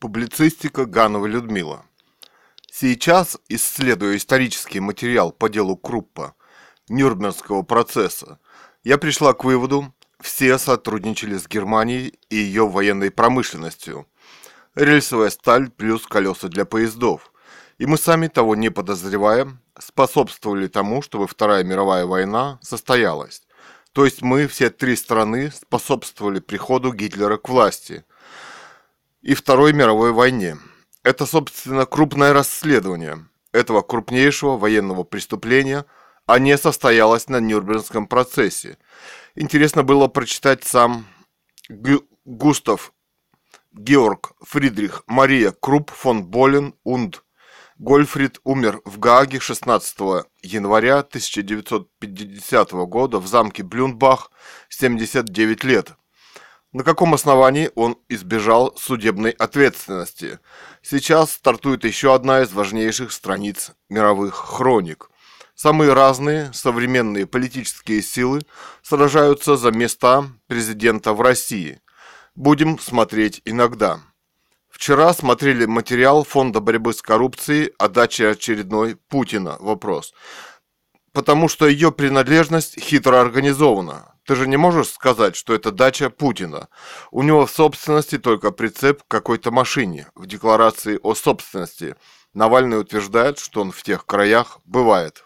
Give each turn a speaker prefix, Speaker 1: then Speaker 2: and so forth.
Speaker 1: Публицистика Ганова Людмила. Сейчас, исследуя исторический материал по делу Круппа, Нюрнбергского процесса, я пришла к выводу, все сотрудничали с Германией и ее военной промышленностью. Рельсовая сталь плюс колеса для поездов. И мы сами, того не подозревая, способствовали тому, чтобы Вторая мировая война состоялась. То есть мы, все три страны, способствовали приходу Гитлера к власти – и Второй мировой войне. Это, собственно, крупное расследование этого крупнейшего военного преступления, а не состоялось на Нюрнбергском процессе. Интересно было прочитать сам Гю Густав Георг Фридрих Мария Крупп фон Болен und Гольфрид умер в Гааге 16 января 1950 года в замке Блюнбах, 79 лет на каком основании он избежал судебной ответственности. Сейчас стартует еще одна из важнейших страниц мировых хроник. Самые разные современные политические силы сражаются за места президента в России. Будем смотреть иногда. Вчера смотрели материал Фонда борьбы с коррупцией о даче очередной Путина. Вопрос. Потому что ее принадлежность хитро организована. Ты же не можешь сказать, что это дача Путина. У него в собственности только прицеп к какой-то машине. В декларации о собственности Навальный утверждает, что он в тех краях бывает.